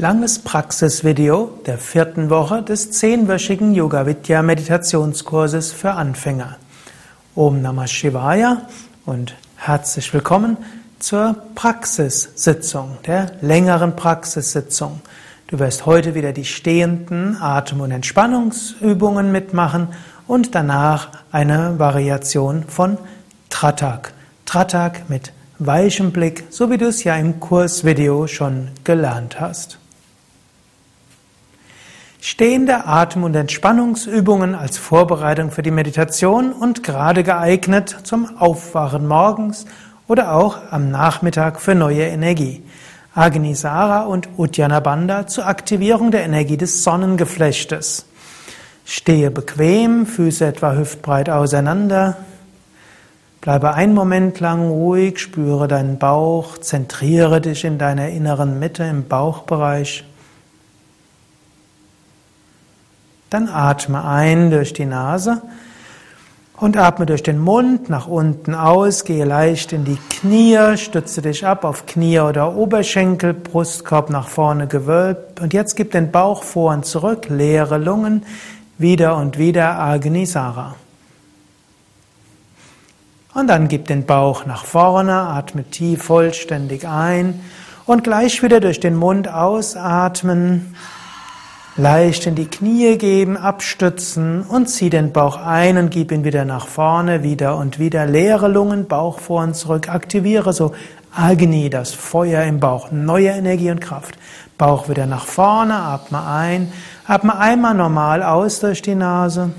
Langes Praxisvideo der vierten Woche des zehnwöchigen Yoga Vidya Meditationskurses für Anfänger. Om Namah Shivaya und herzlich willkommen zur Praxissitzung, der längeren Praxissitzung. Du wirst heute wieder die stehenden Atem- und Entspannungsübungen mitmachen und danach eine Variation von Tratak. Tratak mit weichem Blick, so wie du es ja im Kursvideo schon gelernt hast. Stehende Atem- und Entspannungsübungen als Vorbereitung für die Meditation und gerade geeignet zum Aufwachen morgens oder auch am Nachmittag für neue Energie. Agnisara und Uddiyana Bandha zur Aktivierung der Energie des Sonnengeflechtes. Stehe bequem, Füße etwa hüftbreit auseinander. Bleibe einen Moment lang ruhig, spüre deinen Bauch, zentriere dich in deiner inneren Mitte im Bauchbereich. Dann atme ein durch die Nase und atme durch den Mund nach unten aus, gehe leicht in die Knie, stütze dich ab auf Knie oder Oberschenkel, Brustkorb nach vorne gewölbt und jetzt gib den Bauch vor und zurück, leere Lungen, wieder und wieder Agnisara. Und dann gib den Bauch nach vorne, atme tief vollständig ein und gleich wieder durch den Mund ausatmen. Leicht in die Knie geben, abstützen und zieh den Bauch ein und gib ihn wieder nach vorne, wieder und wieder. Leere Lungen, Bauch vor und zurück. Aktiviere so Agni, das Feuer im Bauch. Neue Energie und Kraft. Bauch wieder nach vorne, atme ein. Atme einmal normal aus durch die Nase.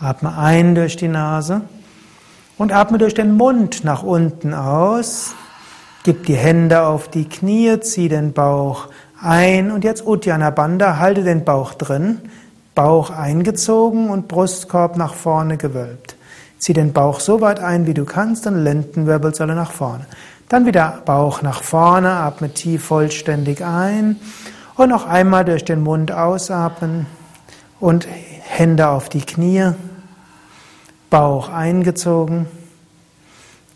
Atme ein durch die Nase. Und atme durch den Mund nach unten aus. Gib die Hände auf die Knie, zieh den Bauch ein und jetzt Uddiyana Bandha, halte den Bauch drin, Bauch eingezogen und Brustkorb nach vorne gewölbt. Zieh den Bauch so weit ein, wie du kannst und Lendenwirbelsäule nach vorne. Dann wieder Bauch nach vorne, atme tief vollständig ein und noch einmal durch den Mund ausatmen und Hände auf die Knie, Bauch eingezogen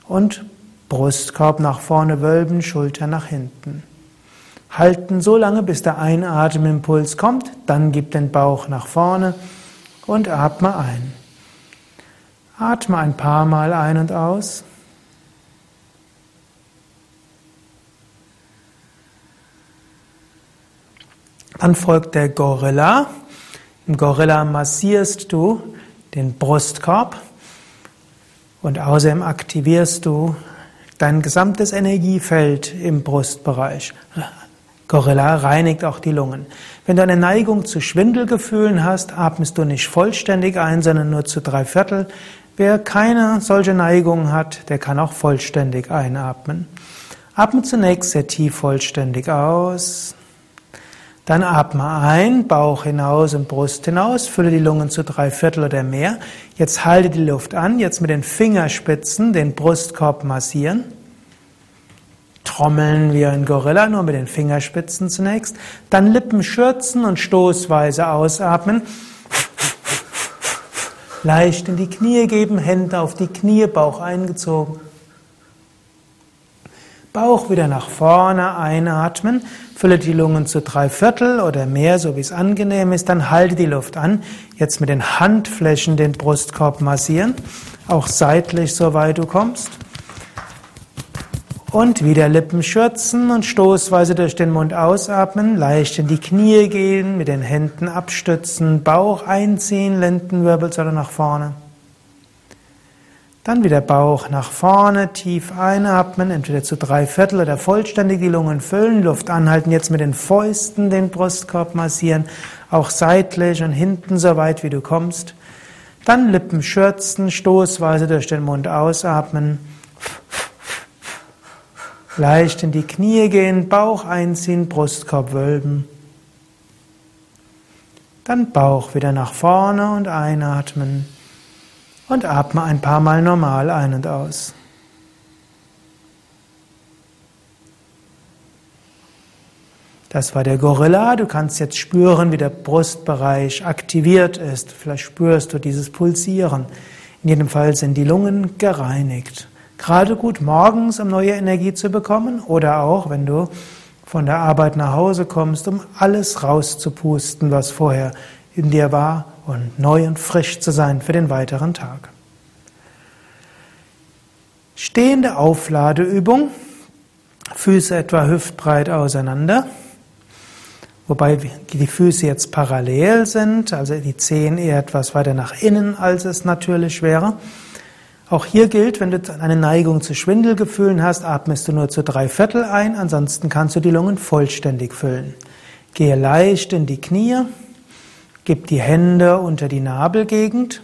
und Brustkorb nach vorne wölben, Schulter nach hinten. Halten so lange, bis der Einatemimpuls kommt, dann gib den Bauch nach vorne und atme ein. Atme ein paar Mal ein und aus. Dann folgt der Gorilla. Im Gorilla massierst du den Brustkorb und außerdem aktivierst du dein gesamtes Energiefeld im Brustbereich. Gorilla reinigt auch die Lungen. Wenn du eine Neigung zu Schwindelgefühlen hast, atmest du nicht vollständig ein, sondern nur zu drei Viertel. Wer keine solche Neigung hat, der kann auch vollständig einatmen. Atme zunächst sehr tief vollständig aus. Dann atme ein, Bauch hinaus und Brust hinaus, fülle die Lungen zu drei Viertel oder mehr. Jetzt halte die Luft an, jetzt mit den Fingerspitzen den Brustkorb massieren. Trommeln wie ein Gorilla, nur mit den Fingerspitzen zunächst. Dann Lippen schürzen und stoßweise ausatmen. Leicht in die Knie geben, Hände auf die Knie, Bauch eingezogen. Bauch wieder nach vorne einatmen. Fülle die Lungen zu drei Viertel oder mehr, so wie es angenehm ist. Dann halte die Luft an. Jetzt mit den Handflächen den Brustkorb massieren. Auch seitlich, soweit du kommst. Und wieder Lippen schürzen und stoßweise durch den Mund ausatmen, leicht in die Knie gehen, mit den Händen abstützen, Bauch einziehen, Lendenwirbelsäule nach vorne. Dann wieder Bauch nach vorne, tief einatmen, entweder zu drei Viertel oder vollständig die Lungen füllen, Luft anhalten, jetzt mit den Fäusten den Brustkorb massieren, auch seitlich und hinten so weit wie du kommst. Dann Lippen schürzen, stoßweise durch den Mund ausatmen. Leicht in die Knie gehen, Bauch einziehen, Brustkorb wölben. Dann Bauch wieder nach vorne und einatmen. Und atme ein paar Mal normal ein und aus. Das war der Gorilla. Du kannst jetzt spüren, wie der Brustbereich aktiviert ist. Vielleicht spürst du dieses Pulsieren. In jedem Fall sind die Lungen gereinigt. Gerade gut morgens, um neue Energie zu bekommen oder auch, wenn du von der Arbeit nach Hause kommst, um alles rauszupusten, was vorher in dir war und neu und frisch zu sein für den weiteren Tag. Stehende Aufladeübung. Füße etwa hüftbreit auseinander. Wobei die Füße jetzt parallel sind, also die Zehen eher etwas weiter nach innen, als es natürlich wäre. Auch hier gilt, wenn du eine Neigung zu Schwindelgefühlen hast, atmest du nur zu drei Viertel ein, ansonsten kannst du die Lungen vollständig füllen. Gehe leicht in die Knie, gib die Hände unter die Nabelgegend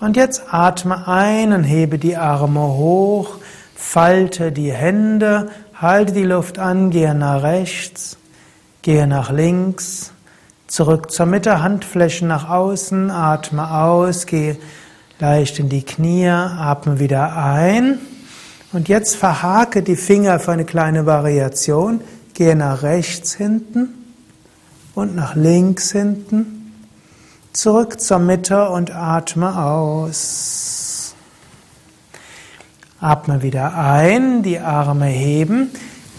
und jetzt atme ein und hebe die Arme hoch, falte die Hände, halte die Luft an, gehe nach rechts, gehe nach links, zurück zur Mitte, Handflächen nach außen, atme aus, gehe leicht in die Knie, atme wieder ein. Und jetzt verhake die Finger für eine kleine Variation. Gehe nach rechts hinten und nach links hinten. Zurück zur Mitte und atme aus. Atme wieder ein, die Arme heben,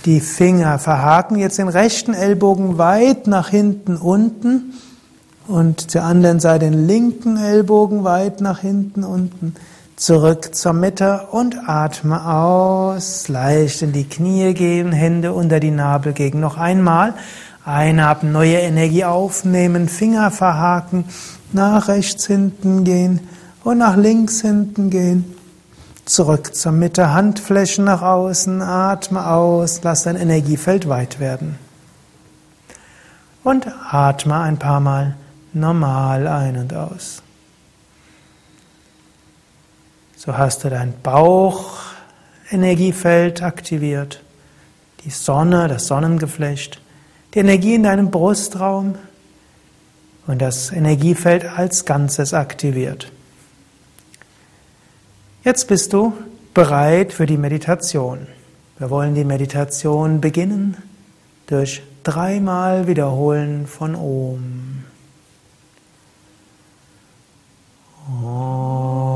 die Finger verhaken. Jetzt den rechten Ellbogen weit nach hinten unten und zur anderen Seite den linken Ellbogen weit nach hinten unten. Zurück zur Mitte und atme aus. Leicht in die Knie gehen, Hände unter die Nabelgegend. Noch einmal. Einatmen, neue Energie aufnehmen, Finger verhaken, nach rechts hinten gehen und nach links hinten gehen. Zurück zur Mitte, Handflächen nach außen, atme aus, lass dein Energiefeld weit werden. Und atme ein paar Mal normal ein und aus. So hast du dein Bauchenergiefeld aktiviert, die Sonne, das Sonnengeflecht, die Energie in deinem Brustraum und das Energiefeld als Ganzes aktiviert. Jetzt bist du bereit für die Meditation. Wir wollen die Meditation beginnen durch dreimal Wiederholen von Om. Und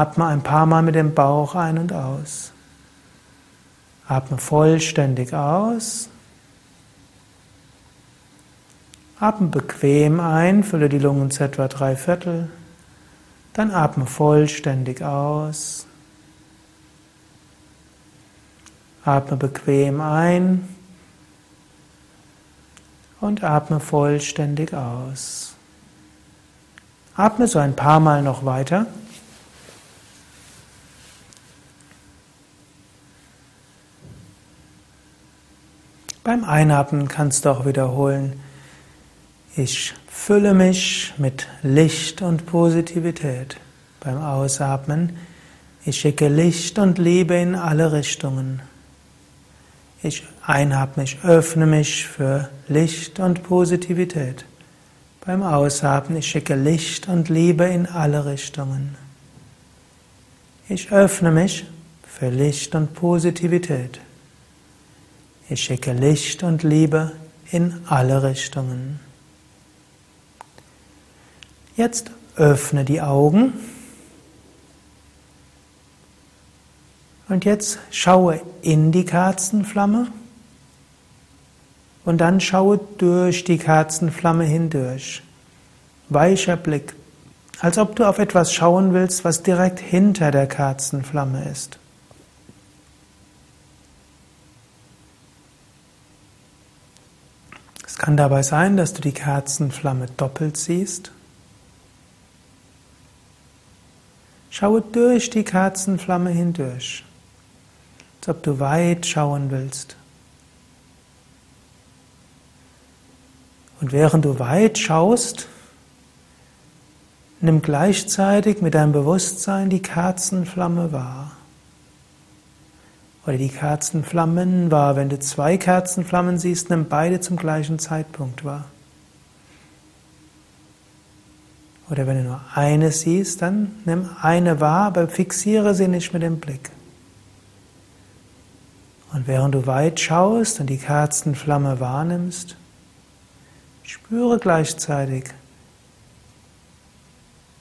atme ein paar Mal mit dem Bauch ein und aus. Atme vollständig aus. Atme bequem ein, fülle die Lungen zu etwa drei Viertel. Dann atme vollständig aus. Atme bequem ein und atme vollständig aus. Atme so ein paar Mal noch weiter. Beim Einatmen kannst du auch wiederholen, ich fülle mich mit Licht und Positivität. Beim Ausatmen, ich schicke Licht und Liebe in alle Richtungen. Ich einatme, ich öffne mich für Licht und Positivität. Beim Ausatmen, ich schicke Licht und Liebe in alle Richtungen. Ich öffne mich für Licht und Positivität. Ich schicke Licht und Liebe in alle Richtungen. Jetzt öffne die Augen und jetzt schaue in die Kerzenflamme und dann schaue durch die Kerzenflamme hindurch. Weicher Blick, als ob du auf etwas schauen willst, was direkt hinter der Kerzenflamme ist. Kann dabei sein, dass du die Kerzenflamme doppelt siehst. Schaue durch die Kerzenflamme hindurch, als ob du weit schauen willst. Und während du weit schaust, Nimm gleichzeitig mit deinem Bewusstsein die Kerzenflamme wahr. Oder die Kerzenflammen wahr. Wenn du zwei Kerzenflammen siehst, nimm beide zum gleichen Zeitpunkt wahr. Oder wenn du nur eine siehst, dann nimm eine wahr, aber fixiere sie nicht mit dem Blick. Und während du weit schaust und die Kerzenflamme wahrnimmst, spüre gleichzeitig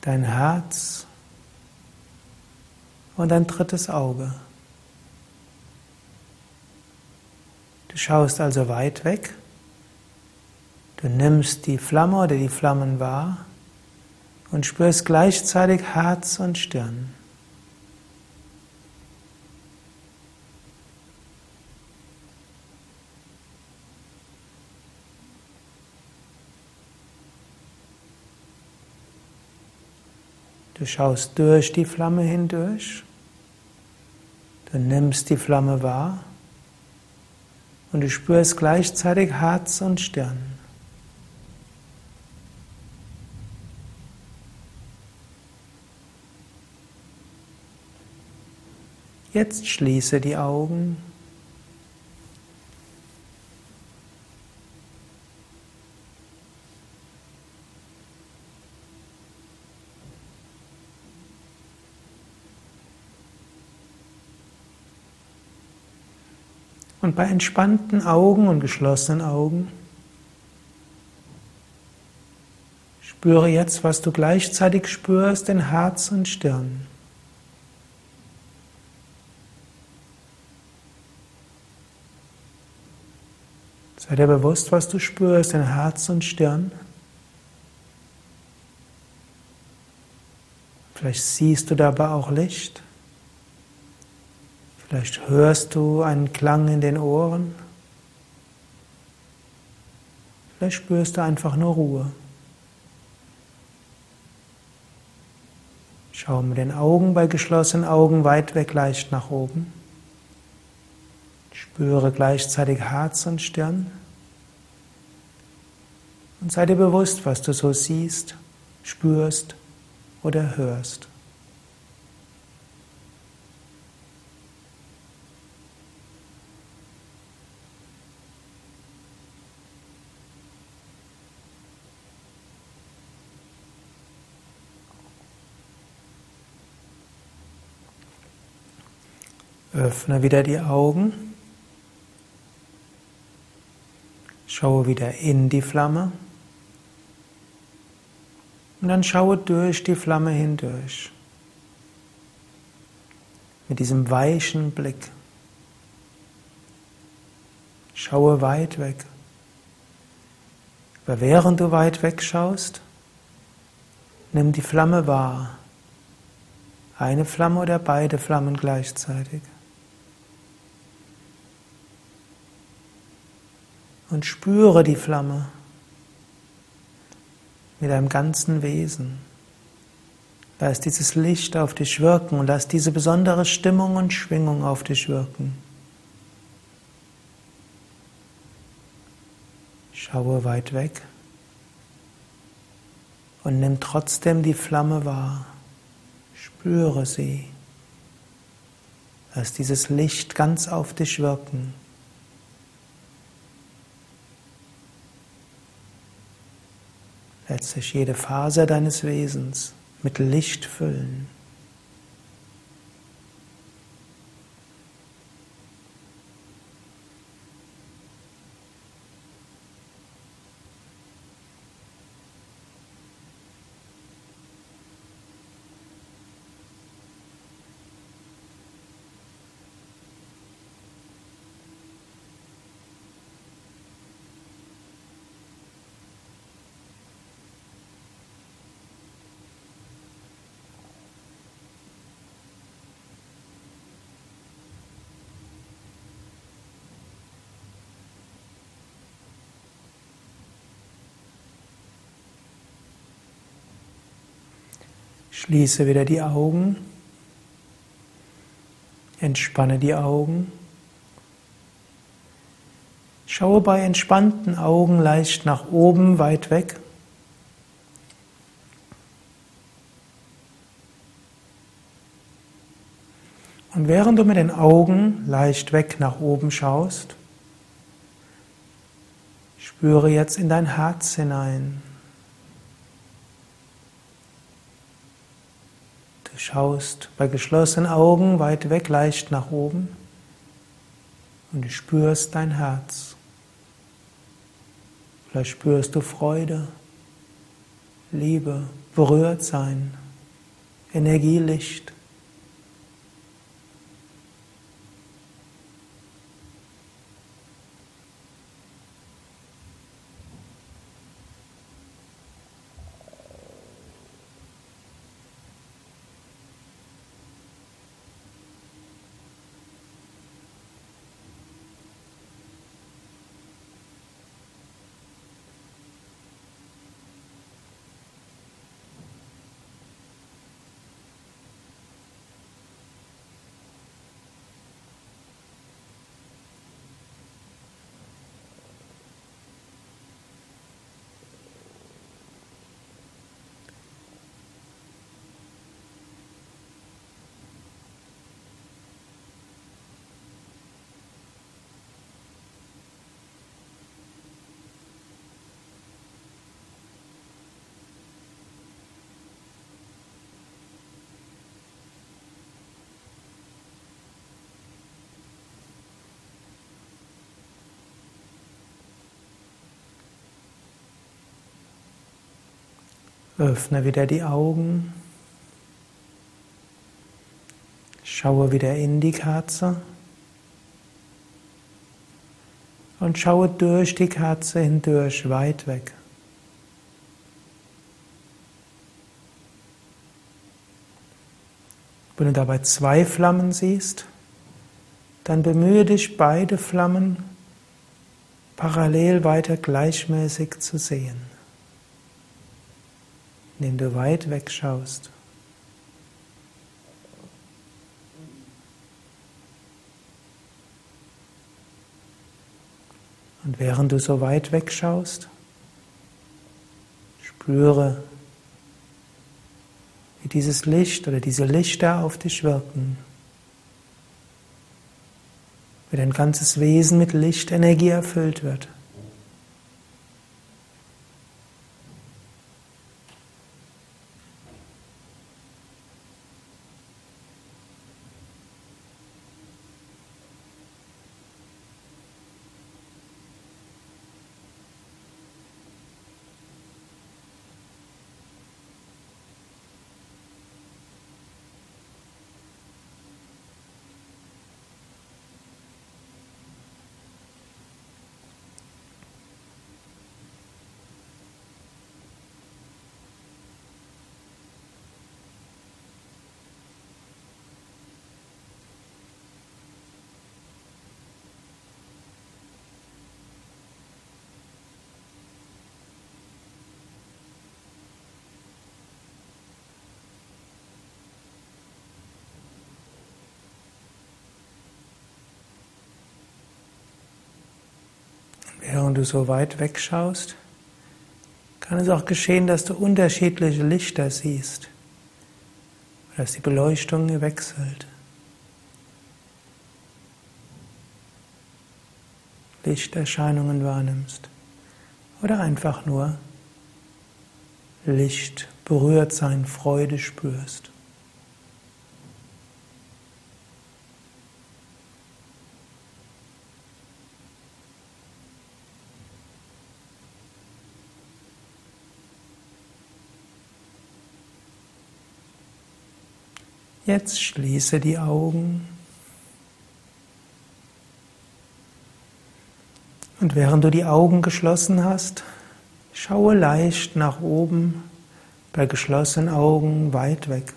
dein Herz und dein drittes Auge. Du schaust also weit weg, du nimmst die Flamme oder die Flammen wahr und spürst gleichzeitig Herz und Stirn. Du schaust durch die Flamme hindurch. Du nimmst die Flamme wahr und du spürst gleichzeitig Herz und Stirn. Jetzt schließe die Augen. Und bei entspannten Augen und geschlossenen Augen spüre jetzt, was du gleichzeitig spürst in Herz und Stirn. Sei dir bewusst, was du spürst in Herz und Stirn. Vielleicht siehst du dabei auch Licht. Vielleicht hörst du einen Klang in den Ohren. Vielleicht spürst du einfach nur Ruhe. Schau mit den Augen bei geschlossenen Augen weit weg leicht nach oben. Spüre gleichzeitig Herz und Stirn. Und sei dir bewusst, was du so siehst, spürst oder hörst. Öffne wieder die Augen. Schaue wieder in die Flamme. Und dann schaue durch die Flamme hindurch. Mit diesem weichen Blick. Schaue weit weg. Aber während du weit weg schaust, nimm die Flamme wahr. Eine Flamme oder beide Flammen gleichzeitig. Und spüre die Flamme mit deinem ganzen Wesen. Lass dieses Licht auf dich wirken und lass diese besondere Stimmung und Schwingung auf dich wirken. Schaue weit weg und nimm trotzdem die Flamme wahr. Spüre sie. Lass dieses Licht ganz auf dich wirken. Letztlich jede Faser deines Wesens mit Licht füllen. Schließe wieder die Augen. Entspanne die Augen. Schaue bei entspannten Augen leicht nach oben, weit weg. Und während du mit den Augen leicht weg nach oben schaust, spüre jetzt in dein Herz hinein. Du schaust bei geschlossenen Augen weit weg leicht nach oben und du spürst dein Herz. Vielleicht spürst du Freude, Liebe, Berührtsein, Energie, Öffne wieder die Augen. Schaue wieder in die Kerze. Und schaue durch die Kerze hindurch weit weg. Wenn du dabei zwei Flammen siehst, dann bemühe dich, beide Flammen parallel weiter gleichmäßig zu sehen indem du weit wegschaust. Und während du so weit wegschaust, spüre, wie dieses Licht oder diese Lichter auf dich wirken. Wie dein ganzes Wesen mit Lichtenergie erfüllt wird. Während du so weit wegschaust, kann es auch geschehen, dass du unterschiedliche Lichter siehst, dass die Beleuchtung wechselt. Lichterscheinungen wahrnimmst oder einfach nur Licht berührt sein, Freude spürst. Jetzt schließe die Augen. Und während du die Augen geschlossen hast, schaue leicht nach oben, bei geschlossenen Augen weit weg.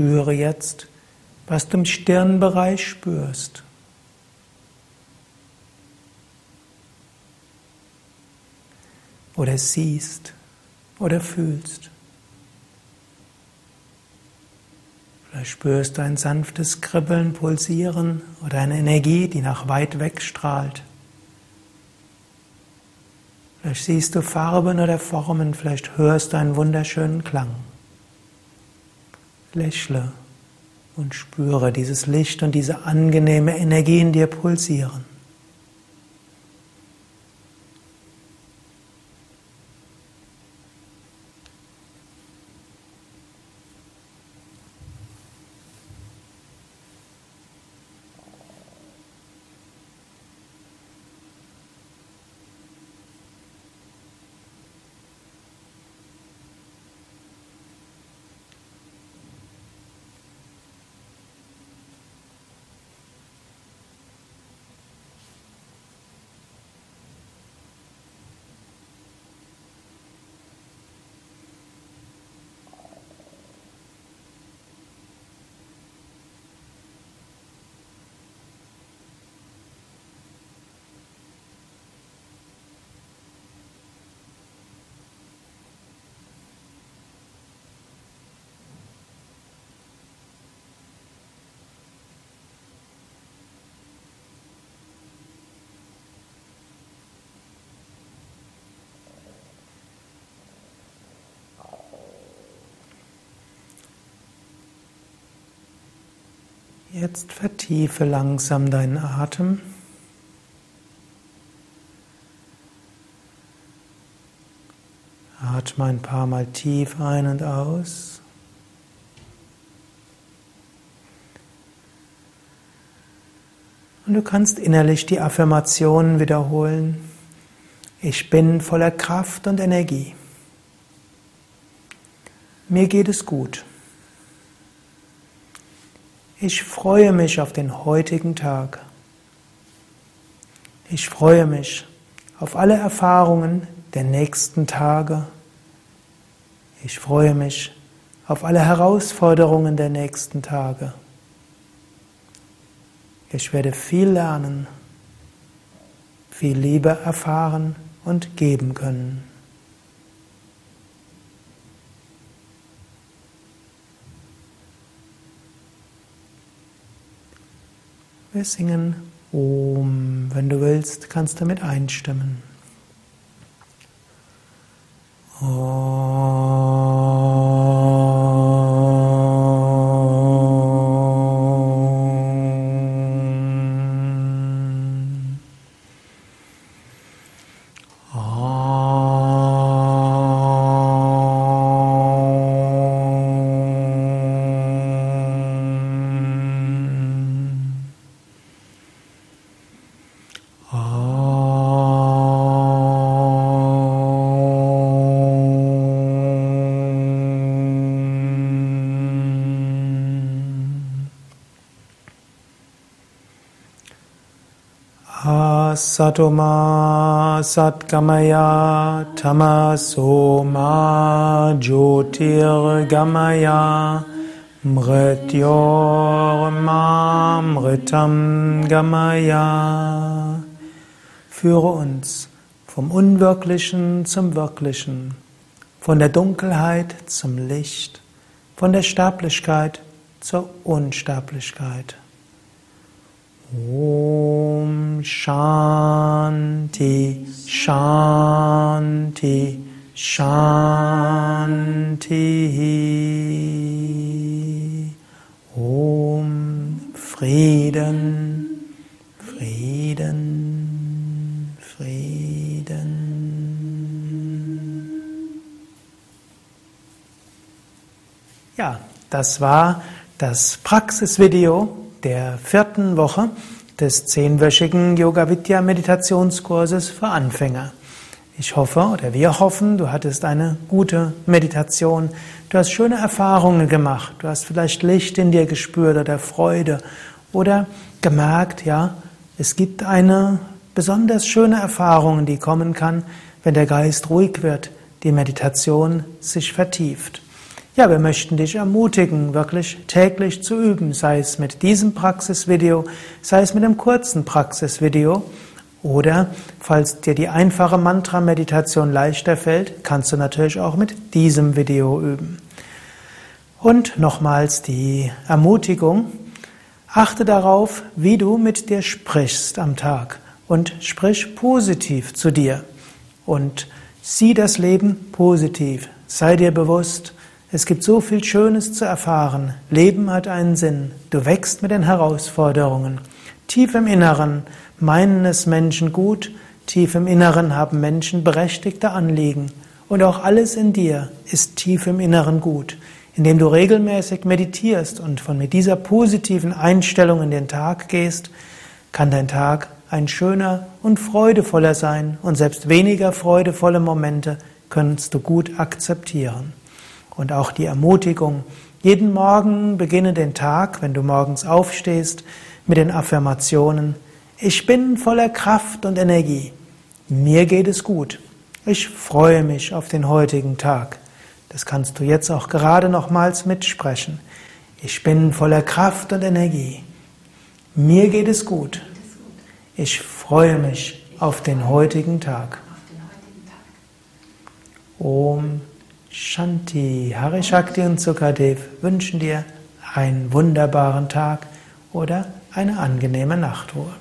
Spüre jetzt, was du im Stirnbereich spürst. Oder siehst oder fühlst. Vielleicht spürst du ein sanftes Kribbeln, Pulsieren oder eine Energie, die nach weit weg strahlt. Vielleicht siehst du Farben oder Formen, vielleicht hörst du einen wunderschönen Klang. Lächle und spüre dieses Licht und diese angenehme Energie in dir pulsieren. Jetzt vertiefe langsam deinen Atem. Atme ein paar Mal tief ein und aus. Und du kannst innerlich die Affirmationen wiederholen. Ich bin voller Kraft und Energie. Mir geht es gut. Ich freue mich auf den heutigen Tag. Ich freue mich auf alle Erfahrungen der nächsten Tage. Ich freue mich auf alle Herausforderungen der nächsten Tage. Ich werde viel lernen, viel Liebe erfahren und geben können. Wir singen Om. Wenn du willst, kannst du mit einstimmen. Satoma Satgamaya Tamasoma Jyotirgamaya Mrityormamritam Gamaya Führe uns vom Unwirklichen zum Wirklichen, von der Dunkelheit zum Licht, von der Sterblichkeit zur Unsterblichkeit. Om Shanti Shanti Shanti. Om Frieden Frieden Frieden. Ja, das war das Praxisvideo der vierten Woche des zehnwöchigen Yoga Vidya Meditationskurses für Anfänger. Ich hoffe oder wir hoffen, du hattest eine gute Meditation, du hast schöne Erfahrungen gemacht, du hast vielleicht Licht in dir gespürt oder Freude oder gemerkt, ja, es gibt eine besonders schöne Erfahrung, die kommen kann, wenn der Geist ruhig wird, die Meditation sich vertieft. Ja, wir möchten dich ermutigen, wirklich täglich zu üben, sei es mit diesem Praxisvideo, sei es mit einem kurzen Praxisvideo oder falls dir die einfache Mantra-Meditation leichter fällt, kannst du natürlich auch mit diesem Video üben. Und nochmals die Ermutigung, achte darauf, wie du mit dir sprichst am Tag und sprich positiv zu dir und sieh das Leben positiv. Sei dir bewusst, es gibt so viel Schönes zu erfahren. Leben hat einen Sinn. Du wächst mit den Herausforderungen. Tief im Inneren meinen es Menschen gut, tief im Inneren haben Menschen berechtigte Anliegen. Und auch alles in dir ist tief im Inneren gut. Indem du regelmäßig meditierst und von mit dieser positiven Einstellung in den Tag gehst, kann dein Tag ein schöner und freudevoller sein und selbst weniger freudevolle Momente kannst du gut akzeptieren. Und auch die Ermutigung, jeden Morgen beginne den Tag, wenn du morgens aufstehst, mit den Affirmationen, ich bin voller Kraft und Energie. Mir geht es gut. Ich freue mich auf den heutigen Tag. Das kannst du jetzt auch gerade nochmals mitsprechen. Ich bin voller Kraft und Energie. Mir geht es gut. Ich freue mich auf den heutigen Tag. Om Shanti, Harishakti und Sukadev wünschen dir einen wunderbaren Tag oder eine angenehme Nachtruhe.